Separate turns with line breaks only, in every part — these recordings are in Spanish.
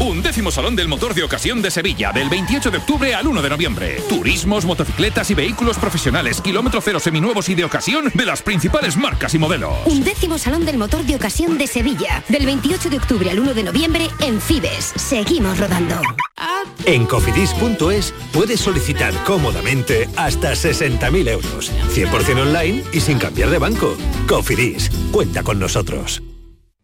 Un décimo Salón del Motor de Ocasión de Sevilla, del 28 de octubre al 1 de noviembre. Turismos, motocicletas y vehículos profesionales, kilómetro cero seminuevos y de ocasión de las principales marcas y modelos.
Un décimo Salón del Motor de Ocasión de Sevilla, del 28 de octubre al 1 de noviembre en Fibes. Seguimos rodando.
En cofidis.es puedes solicitar cómodamente hasta 60.000 euros. 100% online y sin cambiar de banco. Cofidis, cuenta con nosotros.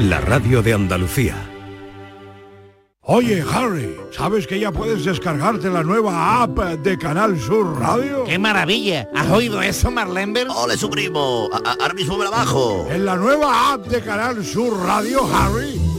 la radio de Andalucía.
Oye, Harry, ¿sabes que ya puedes descargarte la nueva app de Canal Sur Radio?
¡Qué maravilla! ¿Has oído eso, Marlenber?
¡Ole, su primo! Ahora mismo me la bajo.
En la nueva app de Canal Sur Radio, Harry,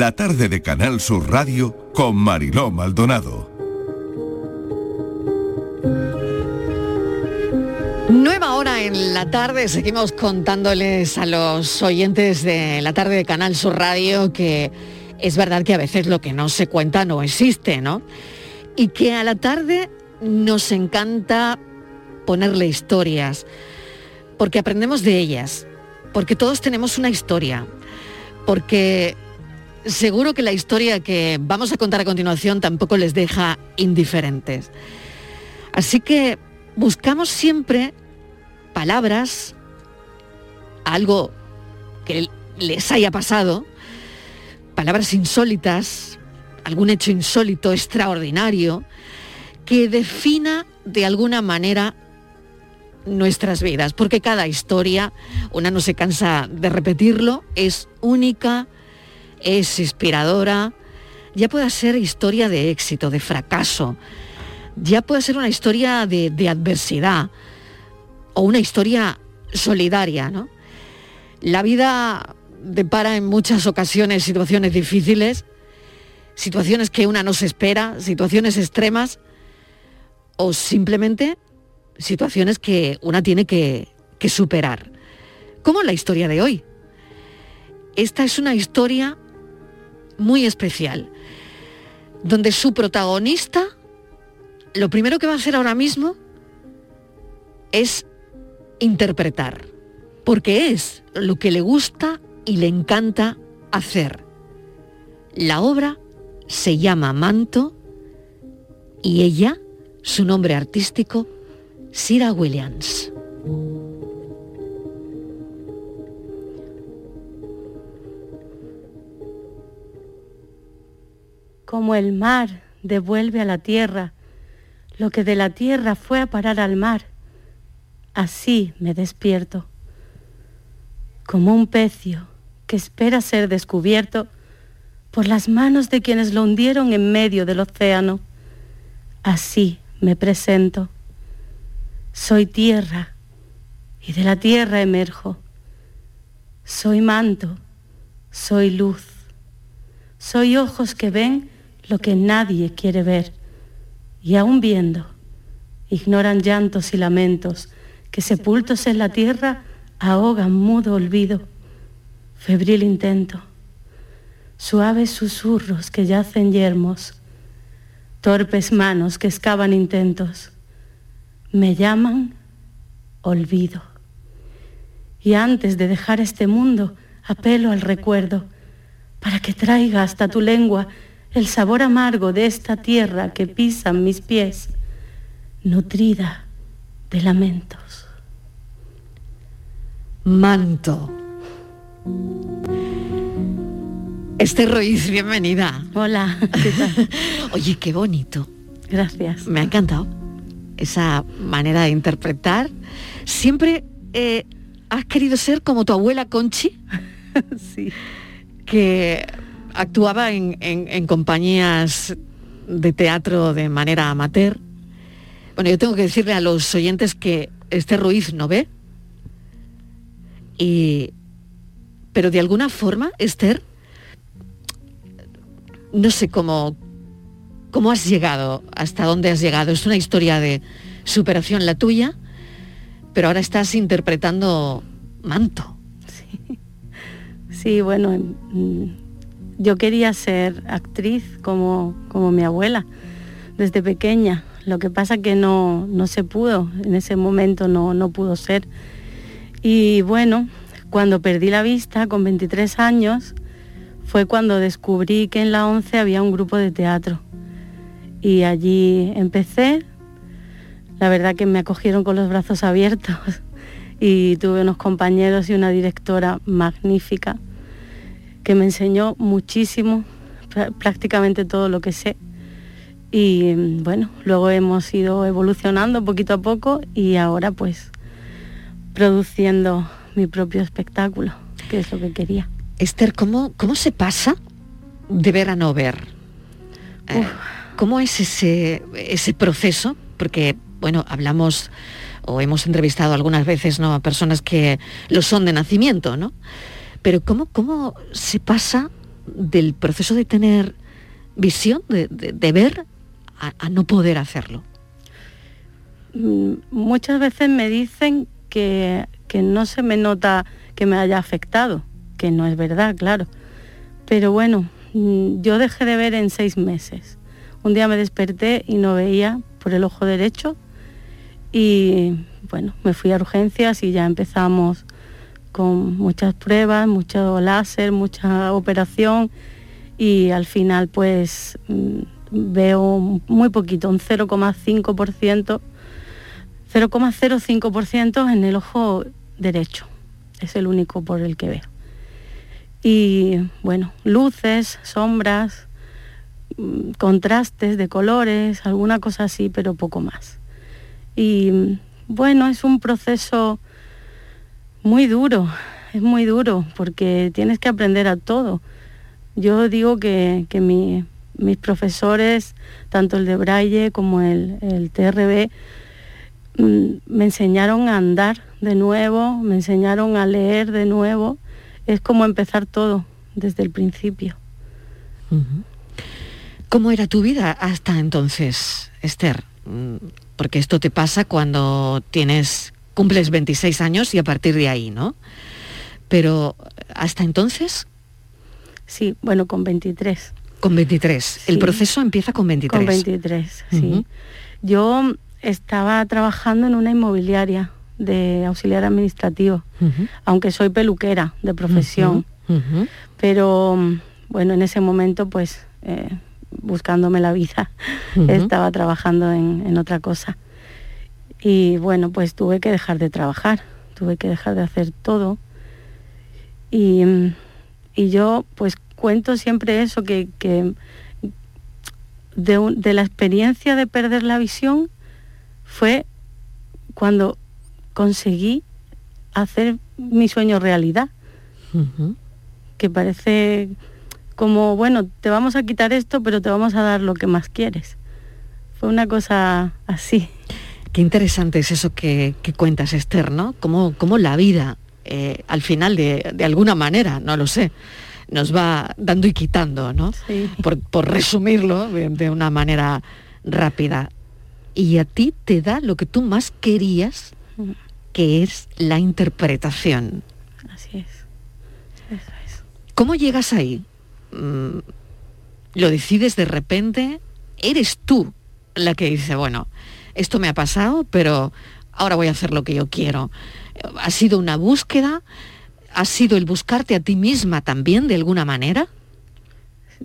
La tarde de Canal Sur Radio con Mariló Maldonado.
Nueva hora en la tarde, seguimos contándoles a los oyentes de la tarde de Canal Sur Radio que es verdad que a veces lo que no se cuenta no existe, ¿no? Y que a la tarde nos encanta ponerle historias, porque aprendemos de ellas, porque todos tenemos una historia, porque seguro que la historia que vamos a contar a continuación tampoco les deja indiferentes. Así que buscamos siempre palabras, algo que les haya pasado, palabras insólitas, algún hecho insólito, extraordinario, que defina de alguna manera nuestras vidas, porque cada historia, una no se cansa de repetirlo, es única, es inspiradora, ya pueda ser historia de éxito, de fracaso, ya puede ser una historia de, adversidad o una historia solidaria, ¿no? La vida depara en muchas ocasiones situaciones difíciles, situaciones que una no se espera, situaciones extremas o simplemente situaciones que una tiene que, que superar. Como la historia de hoy. Esta es una historia muy especial, donde su protagonista lo primero que va a hacer ahora mismo es interpretar, porque es lo que le gusta y le encanta hacer. La obra se llama Manto y ella, su nombre artístico, Sira Williams.
Como el mar devuelve a la tierra lo que de la tierra fue a parar al mar, así me despierto. Como un pecio que espera ser descubierto por las manos de quienes lo hundieron en medio del océano, así me presento. Soy tierra y de la tierra emerjo. Soy manto, soy luz, soy ojos que ven lo que nadie quiere ver y aún viendo, ignoran llantos y lamentos que sepultos en la tierra ahogan mudo olvido, febril intento, suaves susurros que yacen yermos, torpes manos que excavan intentos. Me llaman olvido. Y antes de dejar este mundo, apelo al recuerdo para que traiga hasta tu lengua el sabor amargo de esta tierra que pisan mis pies, nutrida de lamentos.
Manto. Este Ruiz, bienvenida.
Hola,
Oye, qué bonito.
Gracias.
Me ha encantado esa manera de interpretar. Siempre eh, has querido ser como tu abuela Conchi.
sí.
Que actuaba en, en compañías de teatro de manera amateur. Bueno, yo tengo que decirle a los oyentes que este Ruiz no ve. Y, pero de alguna forma, Esther, no sé cómo, cómo has llegado, hasta dónde has llegado. Es una historia de superación la tuya, pero ahora estás interpretando manto.
Sí, sí bueno, yo quería ser actriz como, como mi abuela desde pequeña. Lo que pasa que no, no se pudo, en ese momento no, no pudo ser. Y bueno, cuando perdí la vista con 23 años, fue cuando descubrí que en la 11 había un grupo de teatro. Y allí empecé. La verdad que me acogieron con los brazos abiertos y tuve unos compañeros y una directora magnífica que me enseñó muchísimo, prácticamente todo lo que sé. Y bueno, luego hemos ido evolucionando poquito a poco y ahora pues produciendo mi propio espectáculo, que es lo que quería.
Esther, ¿cómo, cómo se pasa de ver a no ver? Eh, ¿Cómo es ese, ese proceso? Porque, bueno, hablamos o hemos entrevistado algunas veces ¿no? a personas que lo son de nacimiento, ¿no? Pero ¿cómo, cómo se pasa del proceso de tener visión, de, ver, a, no poder hacerlo?
Mm, muchas veces me dicen que, que no se me nota que me haya afectado que no es verdad, claro. Pero bueno, mm, yo dejé de ver en seis meses. Un día me desperté y no veía por el ojo derecho y bueno, me fui a urgencias y ya empezamos con muchas pruebas, mucho láser, mucha operación y al final pues mm, veo muy poquito, un 0,5%, 0,05% en el ojo derecho. Es el único por el que veo y bueno, luces, sombras, mm, contrastes de colores, alguna cosa así, pero poco más. Y mm, bueno, es un proceso muy duro, es muy duro porque tienes que aprender a todo. Yo digo que, mis profesores, tanto el de Braille como el, el TRB, mm, me enseñaron a andar de nuevo, me enseñaron a leer de nuevo es como empezar todo desde el principio.
¿Cómo era tu vida hasta entonces, Esther? Mm, porque esto te pasa cuando tienes cumples 26 años y a partir de ahí, ¿no? Pero hasta entonces
Sí, bueno, con 23.
Con 23. El proceso empieza con 23.
Con 23, sí. Yo estaba trabajando en una inmobiliaria de auxiliar administrativo, aunque soy peluquera de profesión. Pero bueno, en ese momento pues eh, buscándome la vida, estaba trabajando en, otra cosa. Y bueno, pues tuve que dejar de trabajar, tuve que dejar de hacer todo. Y, yo pues cuento siempre eso, que, de, de la experiencia de perder la visión fue cuando conseguí hacer mi sueño realidad. Que parece como, bueno, te vamos a quitar esto, pero te vamos a dar lo que más quieres. Fue una cosa así.
Qué interesante es eso que, cuentas, Esther, ¿no? Como, la vida, eh, al final, de, alguna manera, no lo sé, nos va dando y quitando, ¿no? Por, resumirlo de, una manera rápida. Y a ti te da lo que tú más querías que es la interpretación.
Así es. Eso es.
¿Cómo llegas ahí? Mm, ¿Lo decides de repente? eres tú la que dice, bueno, esto me ha pasado, pero ahora voy a hacer lo que yo quiero. ¿Ha sido una búsqueda? ¿Ha sido el buscarte a ti misma también de alguna manera?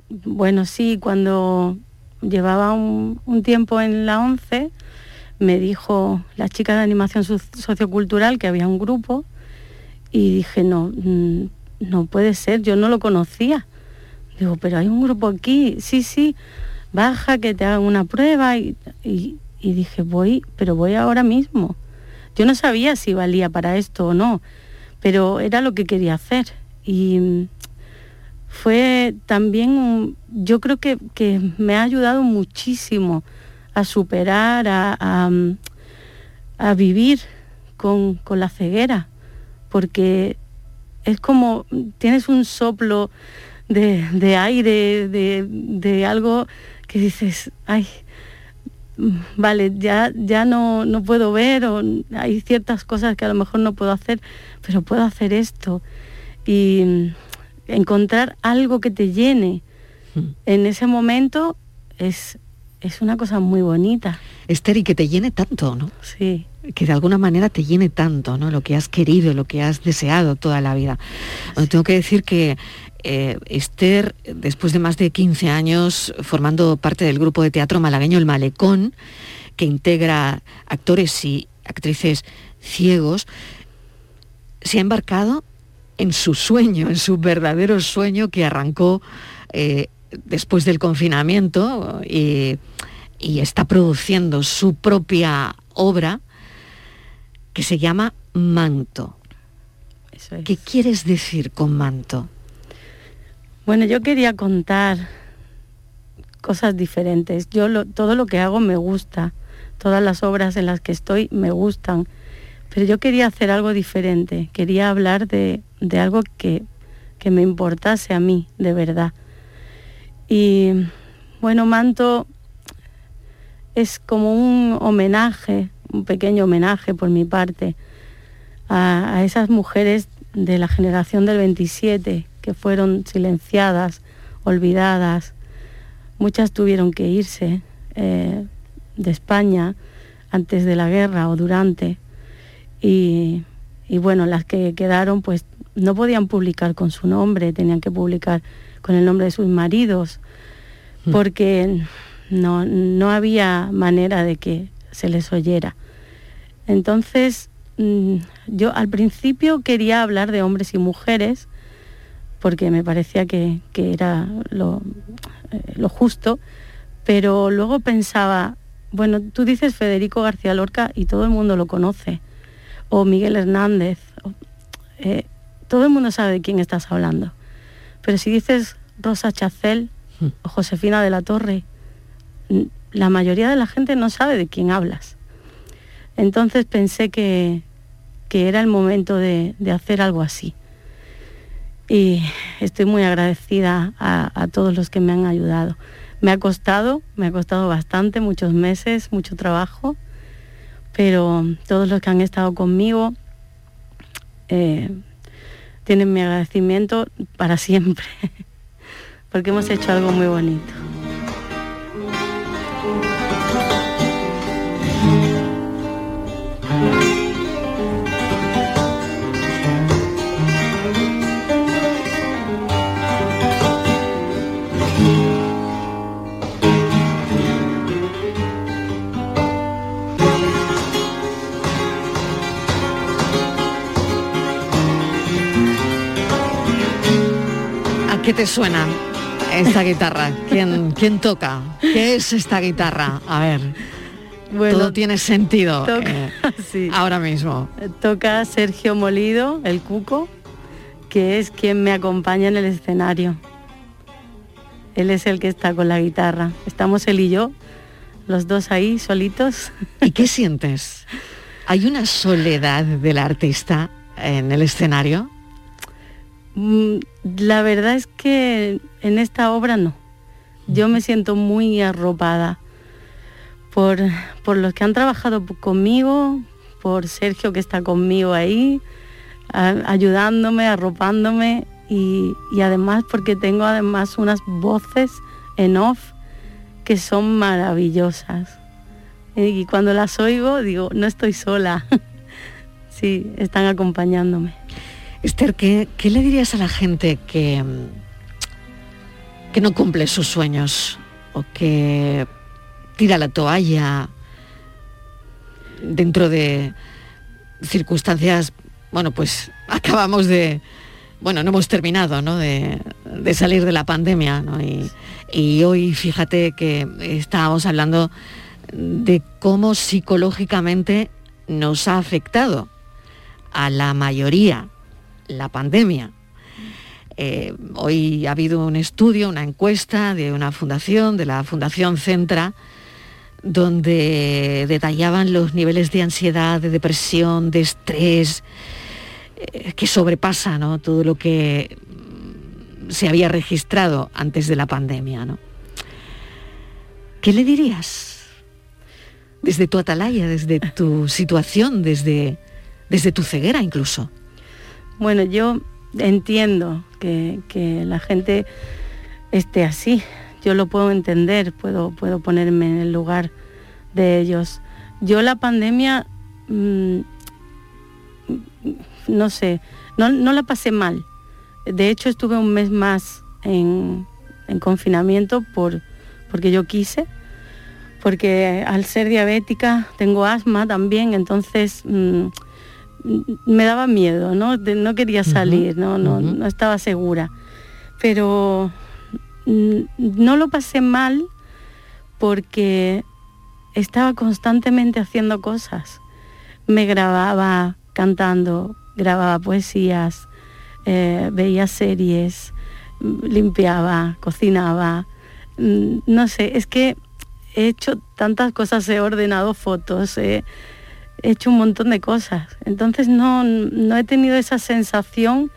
Bueno, sí, cuando llevaba un, tiempo en la 11, me dijo la chica de animación sociocultural que había un grupo y dije, no, mm, no puede ser, yo no lo conocía. Digo, pero hay un grupo aquí, sí, sí, baja, que te hagan una prueba y, y dije, voy, pero voy ahora mismo. Yo no sabía si valía para esto o no, pero era lo que quería hacer. Y fue también, yo creo que, me ha ayudado muchísimo a superar, a, a, vivir con, la ceguera, porque es como tienes un soplo de, aire, de, de, algo que dices, ay, vale, ya, ya no, no puedo ver o hay ciertas cosas que a lo mejor no puedo hacer, pero puedo hacer esto. Y encontrar algo que te llene hmm. en ese momento es, es una cosa muy bonita.
Esther, y que te llene tanto, ¿no?
Sí.
Que de alguna manera te llene tanto, ¿no? Lo que has querido, lo que has deseado toda la vida. tengo que decir que eh, Esther, después de más de 15 años formando parte del grupo de teatro malagueño El Malecón, que integra actores y actrices ciegos, se ha embarcado en su sueño, en su verdadero sueño que arrancó eh, después del confinamiento y, está produciendo su propia obra que se llama Manto. ¿Qué quieres decir con manto?
Bueno, yo quería contar cosas diferentes. Yo todo lo que hago me gusta, todas las obras en las que estoy me gustan, pero yo quería hacer algo diferente, quería hablar de, algo que, me importase a mí, de verdad. Y bueno, Manto es como un homenaje, un pequeño homenaje por mi parte, a, esas mujeres de la generación del 27 que fueron silenciadas, olvidadas. Muchas tuvieron que irse eh, de España antes de la guerra o durante y, bueno, las que quedaron pues no podían publicar con su nombre, tenían que publicar con el nombre de sus maridos, hmm. porque no, no había manera de que se les oyera. Entonces, mm, yo al principio quería hablar de hombres y mujeres, porque me parecía que, era lo, eh, lo, justo, pero luego pensaba, bueno, tú dices Federico García Lorca y todo el mundo lo conoce, o Miguel Hernández. Eh, todo el mundo sabe de quién estás hablando. Pero si dices Rosa Chacel hmm. o Josefina de la Torre, la mayoría de la gente no sabe de quién hablas. Entonces pensé que, era el momento de, hacer algo así. Y estoy muy agradecida a, a, todos los que me han ayudado. Me ha costado, me ha costado bastante, muchos meses, mucho trabajo, pero todos los que han estado conmigo eh, tienen mi agradecimiento para siempre, porque hemos hecho algo muy bonito.
¿Qué te suena esta guitarra? ¿Quién, quién toca? ¿Qué es esta guitarra? A ver. Bueno, todo tiene sentido eh, ahora mismo.
Toca Sergio Molido, el cuco, que es quien me acompaña en el escenario. Él es el que está con la guitarra. Estamos él y yo, los dos ahí solitos.
¿Y qué sientes? ¿Hay una soledad del artista en el escenario?
Mm, la verdad es que en esta obra no. Yo me siento muy arropada por, los que han trabajado conmigo, por Sergio que está conmigo ahí, ayudándome, arropándome y, además porque tengo además unas voces en off que son maravillosas. Y cuando las oigo digo, no estoy sola. sí, están acompañándome.
Esther, ¿qué, ¿qué, le dirías a la gente que, que no cumple sus sueños o que tira la toalla dentro de circunstancias, bueno, pues acabamos de, bueno, no hemos terminado, ¿no? De, salir de la pandemia, y hoy fíjate que estábamos hablando de cómo psicológicamente nos ha afectado a la mayoría la pandemia. Eh, hoy ha habido un estudio, una encuesta de una fundación, de la Fundación Centra, donde detallaban los niveles de ansiedad, de depresión, de estrés, eh, que sobrepasa todo lo que se había registrado antes de la pandemia. ¿Qué le dirías? Desde tu atalaya, desde tu situación, desde, desde tu ceguera incluso.
Bueno, yo entiendo que, que, la gente esté así. Yo lo puedo entender, puedo, puedo ponerme en el lugar de ellos. Yo la pandemia, mmm, no sé, no, no la pasé mal de hecho, estuve un mes más en, confinamiento por, porque yo quise, porque al ser diabética tengo asma también, entonces mm, me daba miedo, ¿no? no quería salir, ¿no? No, no estaba segura. Pero mm, no lo pasé mal porque estaba constantemente haciendo cosas. Me grababa cantando, grababa poesías, eh, veía series, limpiaba, cocinaba, mm, no sé, es que he hecho tantas cosas, he ordenado fotos, he, hecho un montón de cosas. Entonces no, no he tenido esa sensación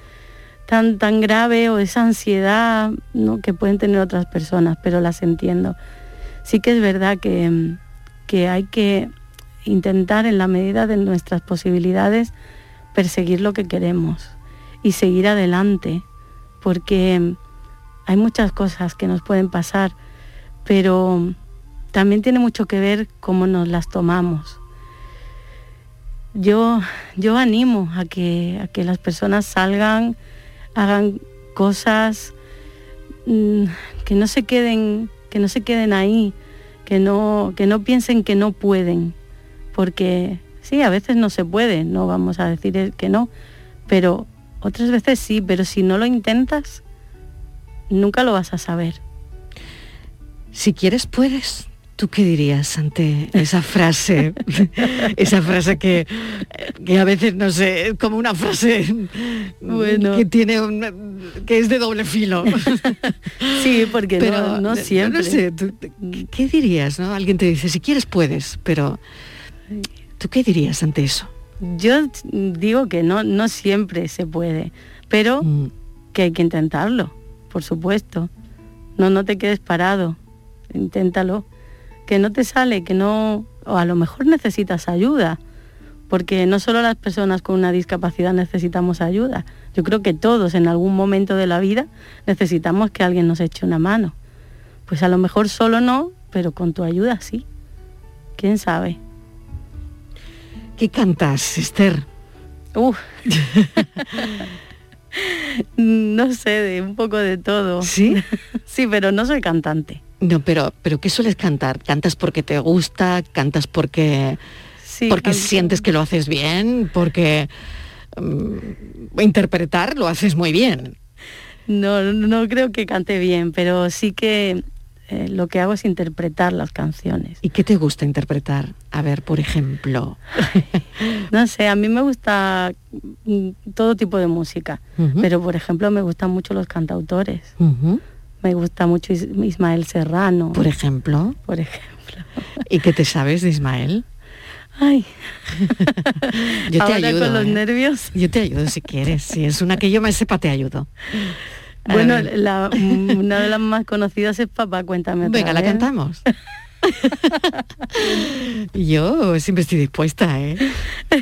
tan, tan grave o esa ansiedad que pueden tener otras personas, pero las entiendo. Sí que es verdad que, que hay que intentar en la medida de nuestras posibilidades perseguir lo que queremos y seguir adelante, porque hay muchas cosas que nos pueden pasar, pero también tiene mucho que ver cómo nos las tomamos. Yo, yo animo a que, a que las personas salgan, hagan cosas mm, que no se queden, que no se queden ahí, que no, que no piensen que no pueden, porque sí, a veces no se puede, no vamos a decir que no, pero otras veces sí, pero si no lo intentas, nunca lo vas a saber.
Si quieres, puedes. ¿Tú qué dirías ante esa frase? esa frase que, que, a veces, no sé, como una frase bueno. que tiene que es de doble filo.
sí, porque pero, no, siempre.
No, sé, ¿qué dirías? No? Alguien te dice, si quieres, puedes, pero ¿tú qué dirías ante eso?
Yo digo que no, no siempre se puede, pero mm. que hay que intentarlo, por supuesto. No, no te quedes parado, inténtalo. Que no te sale, que no, o a lo mejor necesitas ayuda, porque no solo las personas con una discapacidad necesitamos ayuda. Yo creo que todos en algún momento de la vida necesitamos que alguien nos eche una mano. Pues a lo mejor solo no, pero con tu ayuda sí. ¿Quién sabe?
¿Qué cantas, Esther?
no sé, de un poco de todo.
¿Sí?
sí, pero no soy cantante.
No, pero, pero ¿qué sueles cantar? ¿Cantas porque te gusta? ¿Cantas porque, sí, porque sientes que lo haces bien? ¿Porque mm, interpretar lo haces muy bien?
No, no creo que cante bien, pero sí que eh, lo que hago es interpretar las canciones.
¿Y qué te gusta interpretar? A ver, por ejemplo.
no sé, a mí me gusta mm, todo tipo de música, pero por ejemplo me gustan mucho los cantautores. Me gusta mucho Ismael Serrano.
Por ejemplo.
Por ejemplo.
¿Y qué te sabes de Ismael?
Ay.
yo te ayudo.
con los ¿eh? nervios.
Yo te ayudo si quieres. Si es una que yo me sepa, te ayudo.
Bueno, una de las más conocidas es Papá, cuéntame otra
Venga, la cantamos. Yo siempre estoy dispuesta, ¿eh?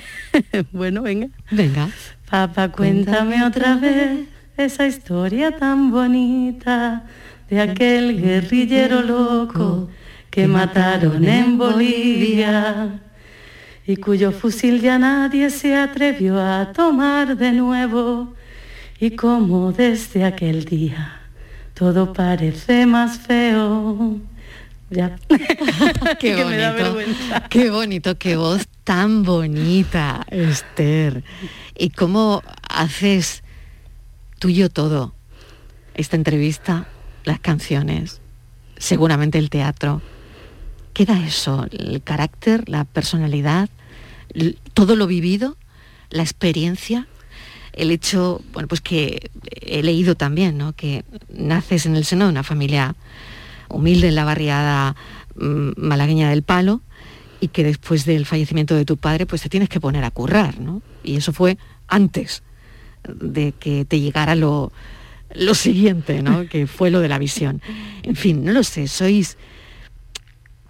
bueno, venga.
Venga.
Papá, cuéntame otra vez esa historia tan bonita de aquel guerrillero loco que mataron en Bolivia y cuyo fusil ya nadie se atrevió a tomar de nuevo y como desde aquel día todo parece más feo. Ya.
qué
Que me da
bonito,
vergüenza.
qué bonito, qué voz tan bonita, Esther. ¿Y cómo haces tuyo todo? Esta entrevista, las canciones, seguramente el teatro. ¿Queda eso? ¿El carácter, la personalidad, todo lo vivido, la experiencia? El hecho, bueno, pues que he leído también, ¿no? Que naces en el seno de una familia humilde en la barriada mm, malagueña del Palo y que después del fallecimiento de tu padre pues te tienes que poner a currar, ¿no? Y eso fue antes de que te llegara lo, lo siguiente, ¿no? Que fue lo de la visión. En fin, no lo sé, sois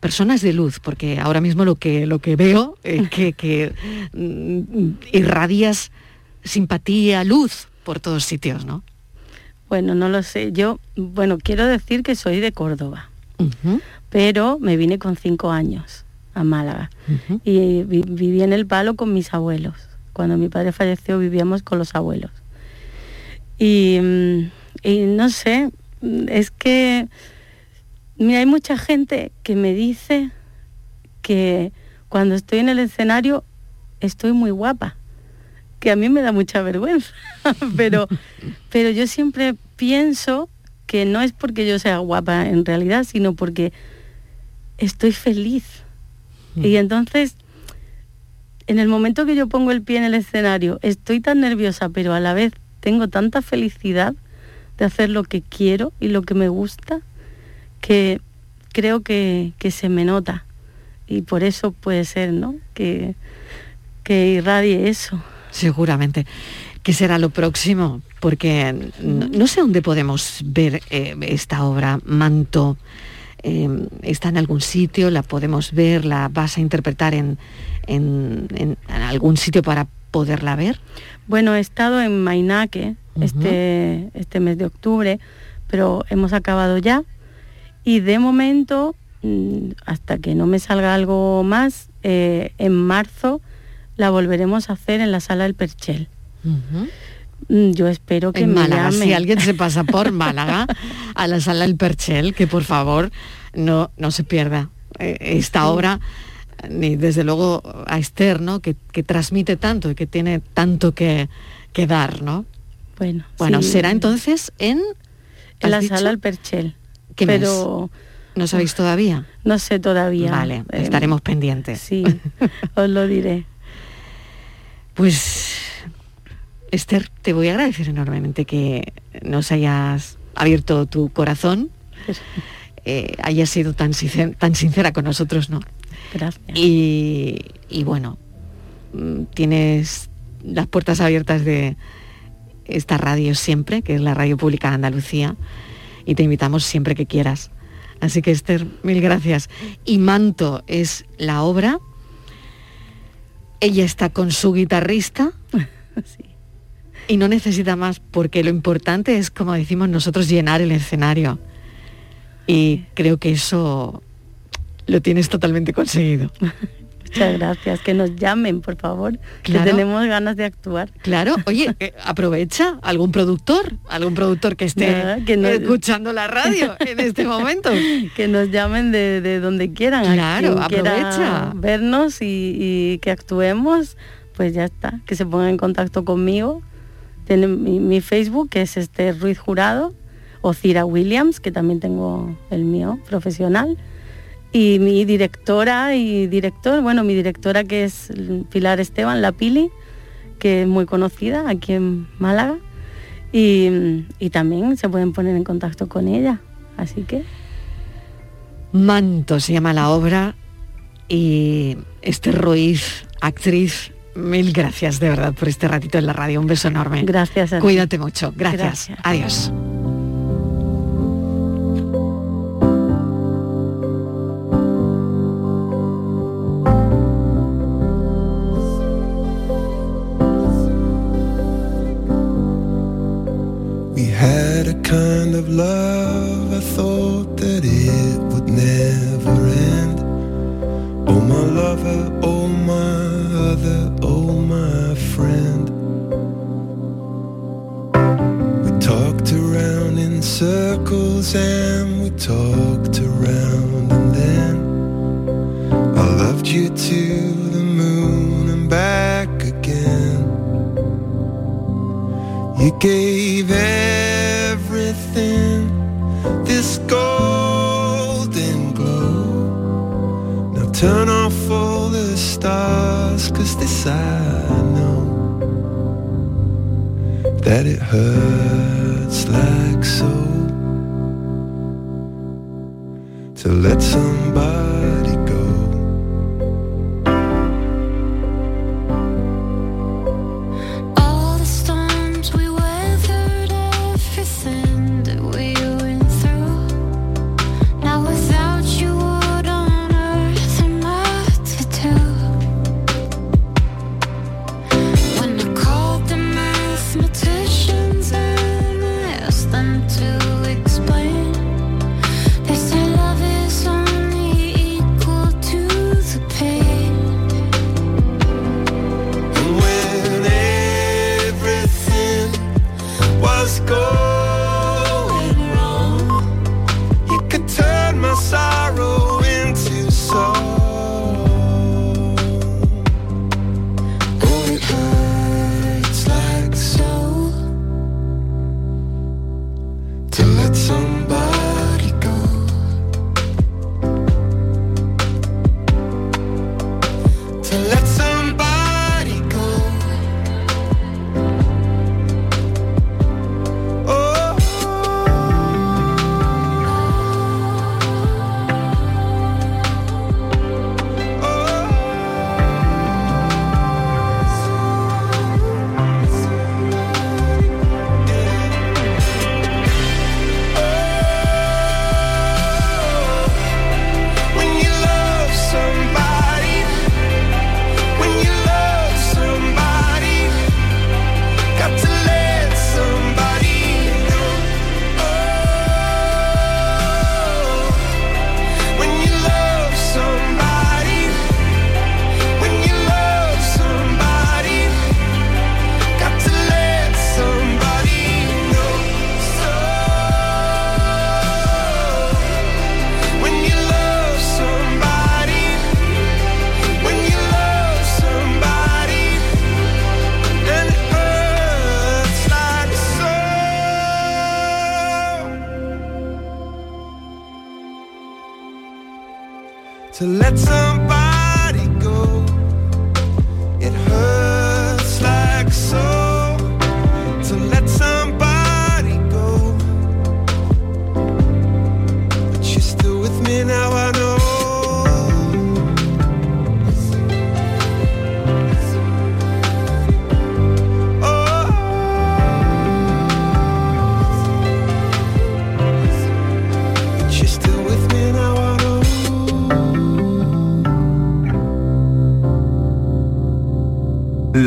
personas de luz, porque ahora mismo lo que, lo que veo es que, que mm, irradias simpatía, luz por todos sitios, ¿no?
Bueno, no lo sé. Yo, bueno, quiero decir que soy de Córdoba, pero me vine con cinco años a Málaga y vi- viví en el palo con mis abuelos. Cuando mi padre falleció vivíamos con los abuelos. Y, mm, y no sé, mm, es que, mira, hay mucha gente que me dice que cuando estoy en el escenario estoy muy guapa, que a mí me da mucha vergüenza, pero, pero yo siempre pienso que no es porque yo sea guapa en realidad, sino porque estoy feliz. Y entonces, en el momento que yo pongo el pie en el escenario, estoy tan nerviosa, pero a la vez tengo tanta felicidad de hacer lo que quiero y lo que me gusta, que creo que, se me nota. Y por eso puede ser, ¿no? Que, que irradie eso.
Seguramente. ¿Qué será lo próximo? Porque no, no sé dónde podemos ver eh, esta obra, Manto. Eh, ¿Está en algún sitio? ¿La podemos ver? ¿La vas a interpretar en, en- algún sitio para poderla ver?
Bueno, he estado en Mainaque este, este mes de octubre, pero hemos acabado ya. Y de momento, mm, hasta que no me salga algo más, eh, en marzo la volveremos a hacer en la sala del Perchel. Yo espero que
en
me
Málaga, si alguien se pasa por Málaga a la sala del Perchel, que por favor no, no se pierda eh, esta obra, ni desde luego a Esther, ¿no? que, que transmite tanto y que tiene tanto que, que dar, ¿no?
Bueno,
Bueno,
sí.
será entonces en...
En la sala del Perchel.
¿Qué mes?
pero
¿No sabéis todavía?
no sé todavía.
Vale,
Eh,
estaremos pendientes.
Sí, os lo diré.
Pues, Esther, te voy a agradecer enormemente que nos hayas abierto tu corazón, eh, hayas sido tan, sincer- tan sincera con nosotros, ¿no?
Gracias.
Y, y bueno, mm, tienes las puertas abiertas de esta radio siempre, que es la Radio Pública de Andalucía, y te invitamos siempre que quieras. Así que Esther, mil gracias. Y Manto es la obra. Ella está con su guitarrista y no necesita más porque lo importante es, como decimos nosotros, llenar el escenario. Y creo que eso lo tienes totalmente conseguido.
Muchas gracias. Que nos llamen, por favor.
Claro.
Que tenemos ganas de actuar.
Claro, oye, eh, aprovecha algún productor, algún productor que esté
Nada, que no-
escuchando la radio en este momento.
Que nos llamen de, de donde quieran.
Claro, aprovecha.
vernos y, y que actuemos, pues ya está. Que se pongan en contacto conmigo. Tienen mi, mi Facebook, que es este Ruiz Jurado, o Cira Williams, que también tengo el mío profesional. Y mi directora y director, bueno, mi directora que es Pilar Esteban, la Pili, que es muy conocida aquí en Málaga. Y, y también se pueden poner en contacto con ella. Así que
Manto se llama la obra y Esther Ruiz, actriz, mil gracias de verdad por este ratito en la radio. Un beso enorme.
Gracias a ti.
Cuídate mucho. Gracias.
Gracias.
Adiós.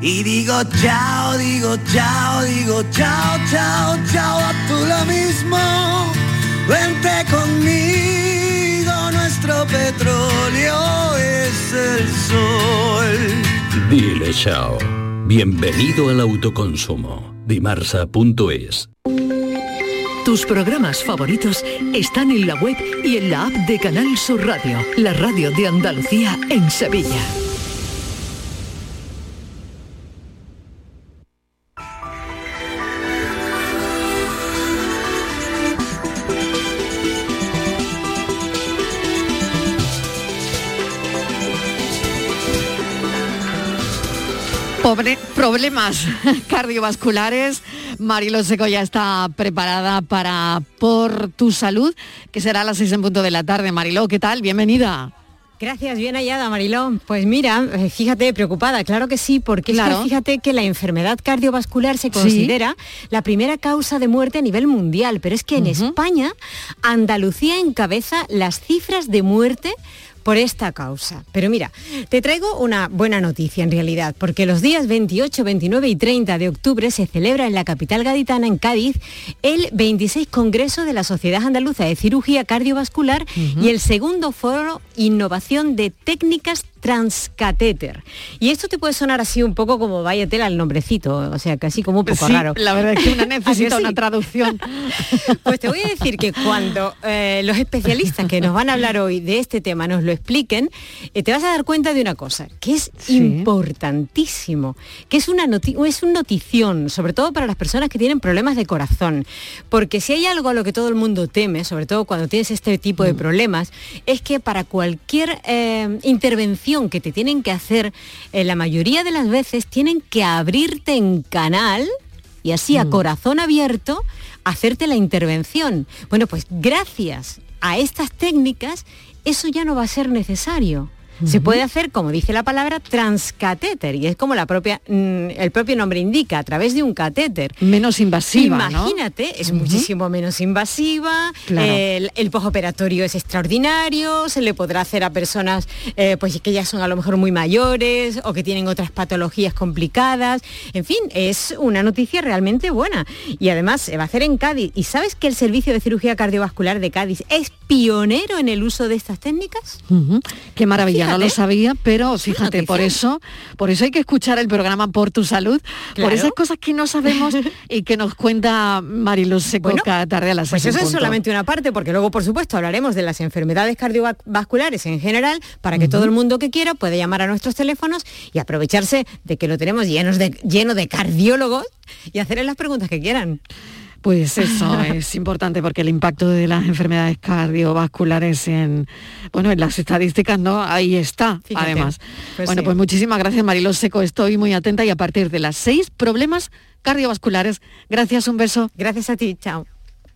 y digo chao, digo chao, digo chao, chao, chao, a tú lo mismo. Vente conmigo, nuestro petróleo es el sol.
Dile chao. Bienvenido al autoconsumo. Dimarsa.es
Tus programas favoritos están en la web y en la app de Canal Sur Radio, la radio de Andalucía en Sevilla.
Pobre- problemas cardiovasculares. Marilo Seco ya está preparada para Por tu Salud, que será a las seis en punto de la tarde. Marilo, ¿qué tal? Bienvenida.
Gracias, bien hallada, Marilón. Pues mira, eh, fíjate, preocupada, claro que sí, porque es que
Claro.
fíjate que la enfermedad cardiovascular se
Sí.
considera la primera causa de muerte a nivel mundial, pero es que en España, Andalucía encabeza las cifras de muerte por esta causa. Pero mira, te traigo una buena noticia en realidad, porque los días 28, 29 y 30 de octubre se celebra en la capital gaditana, en Cádiz, el 26 Congreso de la Sociedad Andaluza de Cirugía Cardiovascular y el segundo foro Innovación de Técnicas Transcatéter. Y esto te puede sonar así un poco como vaya tela el nombrecito, o sea, casi como un poco
Sí,
raro.
la verdad es que una
¿A que
necesita una traducción.
Pues te voy a decir que cuando eh, los especialistas que nos van a hablar hoy de este tema nos lo expliquen, eh, te vas a dar cuenta de una cosa, que es importantísimo, que es, una noti- es un notición, sobre todo para las personas que tienen problemas de corazón. Porque si hay algo a lo que todo el mundo teme, sobre todo cuando tienes este tipo de problemas, es que para cualquier eh, intervención que te tienen que hacer, eh, la mayoría de las veces tienen que abrirte en canal y así a corazón abierto hacerte la intervención. Bueno, pues gracias a estas técnicas eso ya no va a ser necesario. Se puede hacer, como dice la palabra, transcatéter, y es como la propia, mm, el propio nombre indica, a través de un catéter.
Menos invasiva, ¿no?
Imagínate, es muchísimo menos invasiva,
Claro.
el, el postoperatorio es extraordinario, se le podrá hacer a personas eh, pues que ya son a lo mejor muy mayores o que tienen otras patologías complicadas. En fin, es una noticia realmente buena. Y además se va a hacer en Cádiz. ¿Y sabes que el Servicio de Cirugía Cardiovascular de Cádiz es pionero en el uso de estas técnicas?
Qué maravilla, no lo sabía, pero fíjate, por eso, por eso hay que escuchar el programa Por tu Salud, por esas cosas que no sabemos y que nos cuenta Mariluz Seco
Bueno,
cada tarde a las
Pues eso es solamente una parte, porque luego, por supuesto, hablaremos de las enfermedades cardiovasculares en general, para que todo el mundo que quiera pueda llamar a nuestros teléfonos y aprovecharse de que lo tenemos llenos de, lleno de cardiólogos y hacerles las preguntas que quieran.
Pues eso es importante porque el impacto de las enfermedades cardiovasculares en bueno en las estadísticas no ahí está
Fíjate.
además.
Pues
bueno
sí.
pues muchísimas gracias Mariló Seco, estoy muy atenta y a partir de las seis problemas cardiovasculares. Gracias, un beso.
Gracias a ti, chao.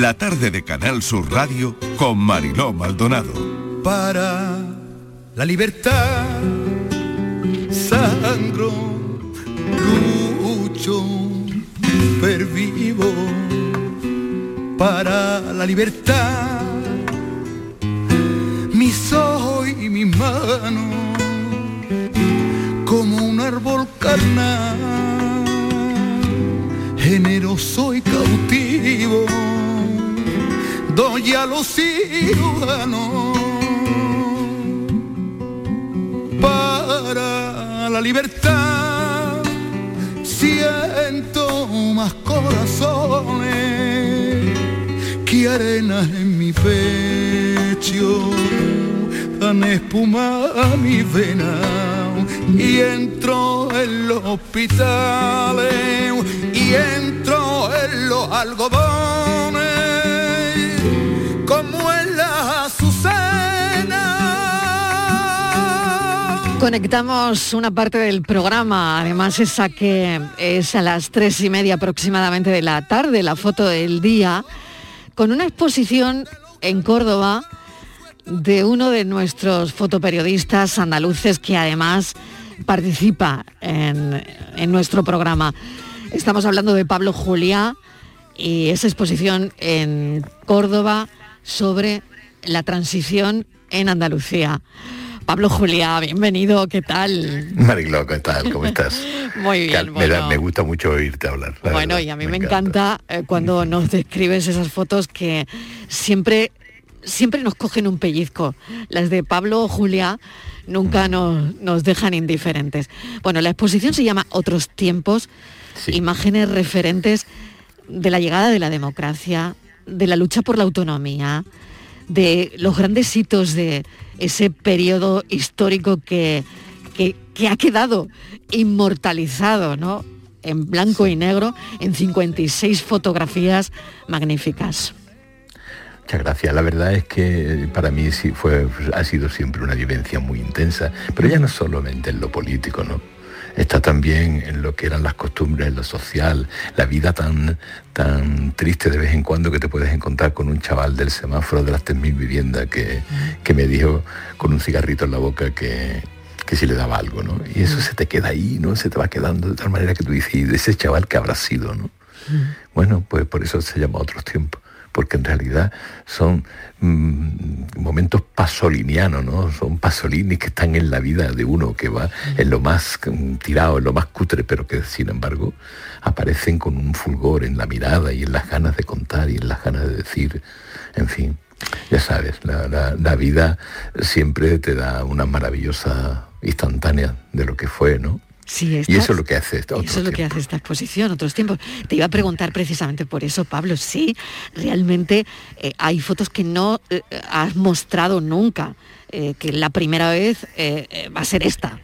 La tarde de Canal Sur Radio con Mariló Maldonado.
para la libertad. Sangro, lucho, pervivo para la libertad. Mis ojos y mis manos como un árbol carnal, generoso y cautivo, doy a los ciudadanos para la libertad. Siento más corazones que arena en mi pecho, dan espuma a mi vena y entro en los hospitales y entro en los algodones
Conectamos una parte del programa, además esa que es a las tres y media aproximadamente de la tarde, la foto del día, con una exposición en Córdoba de uno de nuestros fotoperiodistas andaluces que además participa en, en nuestro programa. Estamos hablando de Pablo Juliá y esa exposición en Córdoba sobre la transición en Andalucía. Pablo Juliá, bienvenido, ¿qué tal?
Mariló, ¿qué tal? ¿Cómo estás?
Muy bien,
me, da-
bueno.
me gusta mucho oírte hablar. la
Bueno,
verdad,
y a mí me, encanta, eh, cuando nos describes esas fotos que siempre, siempre nos cogen un pellizco. Las de Pablo o Julia nunca nos, nos dejan indiferentes. Bueno, la exposición se llama Otros tiempos, imágenes referentes de la llegada de la democracia, de la lucha por la autonomía, de los grandes hitos de ese periodo histórico que, que, que ha quedado inmortalizado, ¿no? En blanco y negro, en 56 fotografías magníficas.
Muchas gracias. La verdad es que para mí sí fue, ha sido siempre una vivencia muy intensa, pero ya no solamente en lo político, ¿no? Está también en lo que eran las costumbres, lo social, la vida tan, tan triste de vez en cuando que te puedes encontrar con un chaval del semáforo de las 3.000 viviendas que, que me dijo con un cigarrito en la boca que, que si le daba algo, ¿no? Y eso se te queda ahí, ¿no? Se te va quedando de tal manera que tú dices, ¿y de ese chaval que habrá sido, ¿no? Bueno, pues por eso se llama otros tiempos, porque en realidad son mm, momentos pasolinianos, ¿no? Son pasolinis que están en la vida de uno, que va en lo más mm, tirado, en lo más cutre, pero que sin embargo aparecen con un fulgor en la mirada y en las ganas de contar y en las ganas de decir, en fin. Ya sabes, la, la- la vida siempre te da una maravillosa instantánea de lo que fue, ¿no?
Sí,
Y eso es lo que hace esta- otro
eso es lo que hace esta exposición, otros tiempos. Te iba a preguntar precisamente por eso, Pablo, sí, realmente eh, hay fotos que no eh, has mostrado nunca, eh, que la primera vez va a ser esta.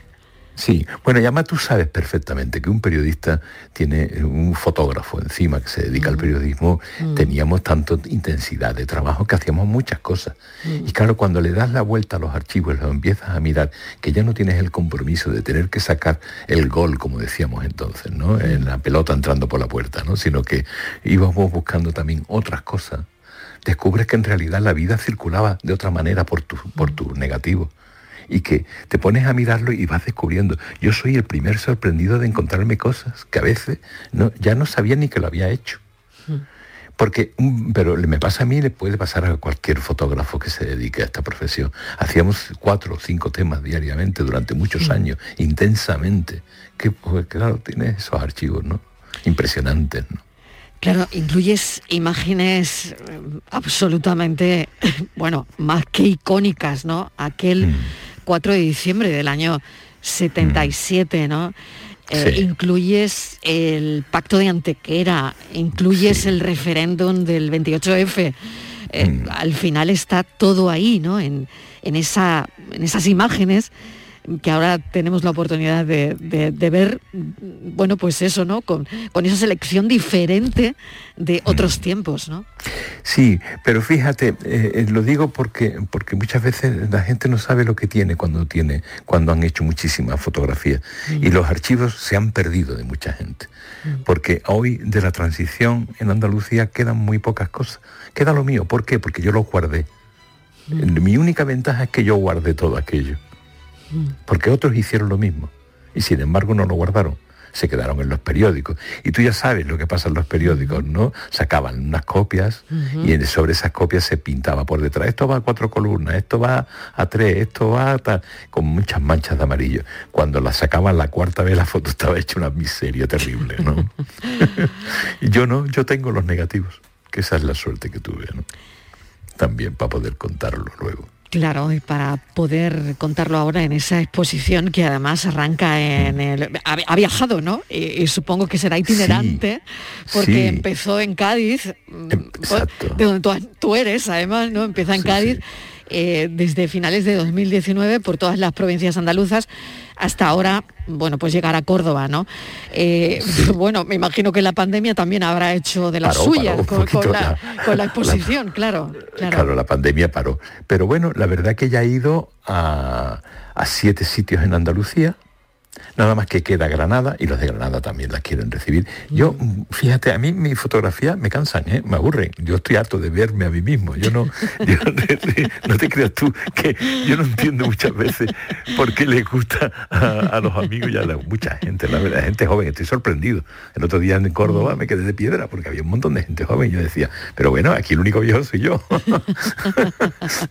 Sí, bueno, y además tú sabes perfectamente que un periodista tiene eh, un fotógrafo encima que se dedica al periodismo,
Mm.
teníamos tanto intensidad de trabajo que hacíamos muchas cosas. Y claro, cuando le das la vuelta a los archivos, los empiezas a mirar, que ya no tienes el compromiso de tener que sacar el gol, como decíamos entonces, ¿no? En la pelota entrando por la puerta, ¿no? Sino que íbamos buscando también otras cosas. Descubres que en realidad la vida circulaba de otra manera por tu, por tu negativo y que te pones a mirarlo y vas descubriendo. Yo soy el primer sorprendido de encontrarme cosas que a veces no, ya no sabía ni que lo había hecho. Porque, mm, pero me pasa a mí, le puede pasar a cualquier fotógrafo que se dedique a esta profesión. Hacíamos cuatro o cinco temas diariamente durante muchos años, intensamente. Que, pues, claro, tienes esos archivos, ¿no? Impresionantes, ¿no?
Claro, incluyes imágenes eh, absolutamente, bueno, más que icónicas, ¿no? Aquel
Mm.
4 de diciembre del año 77, ¿no? Eh,
Sí.
Incluyes el pacto de Antequera, incluyes el referéndum del 28F. Eh,
Mm.
Al final está todo ahí, ¿no? En, en esa, en esas imágenes que ahora tenemos la oportunidad de, de- de ver, mm, bueno, pues eso, ¿no? Con, con esa selección diferente de otros tiempos, ¿no?
Sí, pero fíjate, eh, eh, lo digo porque, porque muchas veces la gente no sabe lo que tiene cuando tiene, cuando han hecho muchísimas fotografías. Y los archivos se han perdido de mucha gente. Porque hoy de la transición en Andalucía quedan muy pocas cosas. Queda lo mío. ¿Por qué? Porque yo lo guardé. Mi única ventaja es que yo guardé todo aquello. Porque otros hicieron lo mismo. Y sin embargo no lo guardaron. Se quedaron en los periódicos. Y tú ya sabes lo que pasa en los periódicos, ¿no? Sacaban unas copias y sobre esas copias se pintaba por detrás. Esto va a cuatro columnas, esto va a tres, esto va a tal, con muchas manchas de amarillo. Cuando la sacaban la cuarta vez la foto estaba hecha una miseria terrible, ¿no? yo no, yo tengo los negativos, que esa es la suerte que tuve, ¿no? También para poder contarlo luego.
Claro, y para poder contarlo ahora en esa exposición que además arranca en el... Ha, viajado, ¿no? Y, y supongo que será itinerante, porque
sí.
empezó en Cádiz, mm, de donde tú, tú eres, además, ¿no? Empieza en Cádiz eh, desde finales de 2019 por todas las provincias andaluzas hasta ahora, bueno, pues llegar a Córdoba, ¿no? Eh, Bueno, me imagino que la pandemia también habrá hecho de las
Paró,
suyas
paró
con, la,
la-
con la exposición, claro, claro.
Claro, la pandemia paró. Pero bueno, la verdad que ya ha ido a, a siete sitios en Andalucía. Nada más que queda Granada y los de Granada también las quieren recibir. Yo, fíjate, a mí mi fotografía me cansan, ¿eh? me aburren. Yo estoy harto de verme a mí mismo. Yo no, yo no, no te creas tú que yo no entiendo muchas veces por qué les gusta a, a los amigos y a la, mucha gente, la verdad, gente joven. Estoy sorprendido. El otro día en Córdoba me quedé de piedra porque había un montón de gente joven. Yo decía, pero bueno, aquí el único viejo soy yo.